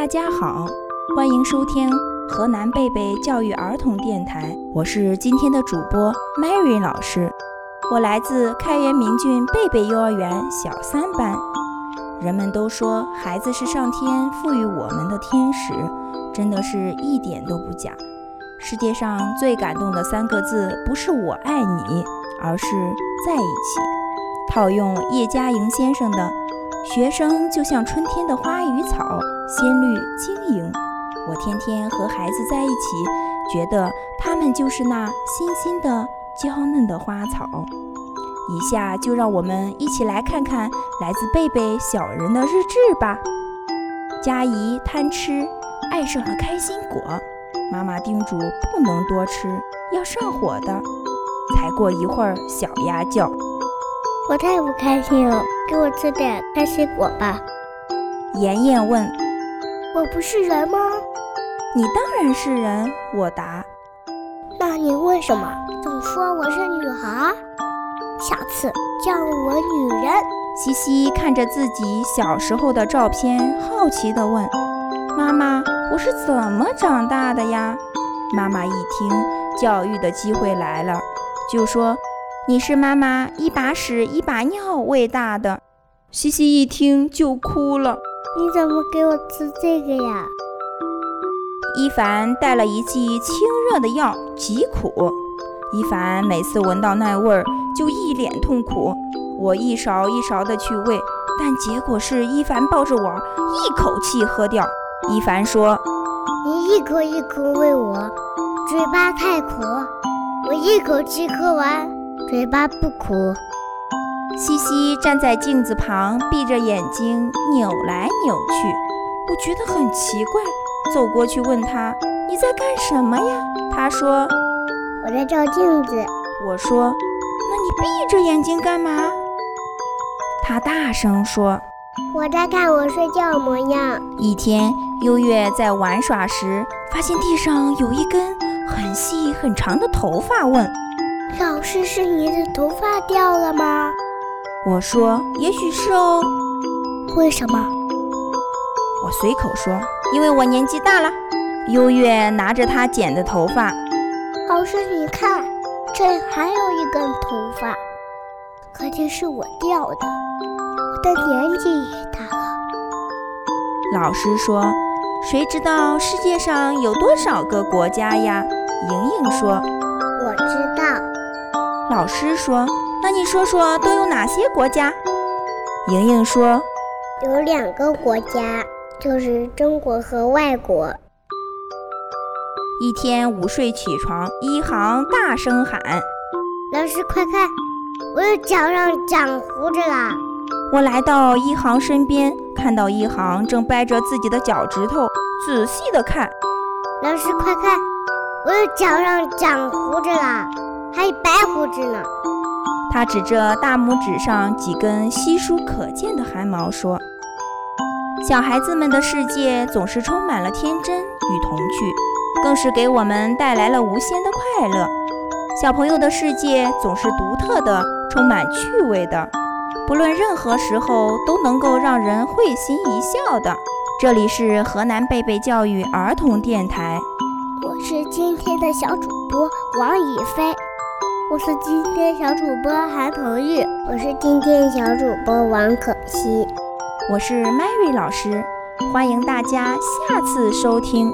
大家好，欢迎收听河南贝贝教育儿童电台，我是今天的主播 Mary 老师，我来自开元明郡贝贝幼儿园小三班。人们都说孩子是上天赋予我们的天使，真的是一点都不假。世界上最感动的三个字，不是我爱你，而是在一起。套用叶嘉莹先生的。学生就像春天的花与草，鲜绿晶莹。我天天和孩子在一起，觉得他们就是那新鲜的、娇嫩的花草。以下就让我们一起来看看来自贝贝小人的日志吧。佳怡贪吃，爱上了开心果，妈妈叮嘱不能多吃，要上火的。才过一会儿，小鸭叫。我太不开心了，给我吃点开心果吧。妍妍问：“我不是人吗？”“你当然是人。”我答。“那你为什么总说我是女孩？下次叫我女人。”西西看着自己小时候的照片，好奇地问：“妈妈，我是怎么长大的呀？”妈妈一听，教育的机会来了，就说。你是妈妈一把屎一把尿喂大的，西西一听就哭了。你怎么给我吃这个呀？伊凡带了一剂清热的药，极苦。伊凡每次闻到那味儿就一脸痛苦。我一勺一勺的去喂，但结果是伊凡抱着我一口气喝掉。伊凡说：“你一口一口喂我，嘴巴太苦，我一口气喝完。”嘴巴不苦。西西站在镜子旁，闭着眼睛扭来扭去。我觉得很奇怪，走过去问他：“你在干什么呀？”他说：“我在照镜子。”我说：“那你闭着眼睛干嘛？”他大声说：“我在看我睡觉模样。”一天，优越在玩耍时，发现地上有一根很细很长的头发，问。老师，是你的头发掉了吗？我说，也许是哦。为什么？我随口说，因为我年纪大了。优越拿着他剪的头发。老师，你看，这还有一根头发，肯定是我掉的。我的年纪也大了。老师说，谁知道世界上有多少个国家呀？莹莹说，我知道。老师说：“那你说说都有哪些国家？”莹莹说：“有两个国家，就是中国和外国。”一天午睡起床，一航大声喊：“老师快看，我的脚上长胡子了！”我来到一航身边，看到一航正掰着自己的脚趾头，仔细的看。老师快看，我的脚上长胡子了！还有白胡子呢。他指着大拇指上几根稀疏可见的汗毛说：“小孩子们的世界总是充满了天真与童趣，更是给我们带来了无限的快乐。小朋友的世界总是独特的，充满趣味的，不论任何时候都能够让人会心一笑的。”这里是河南贝贝教育儿童电台，我是今天的小主播王以飞。我是今天小主播韩鹏玉，我是今天小主播王可希，我是 Mary 老师，欢迎大家下次收听。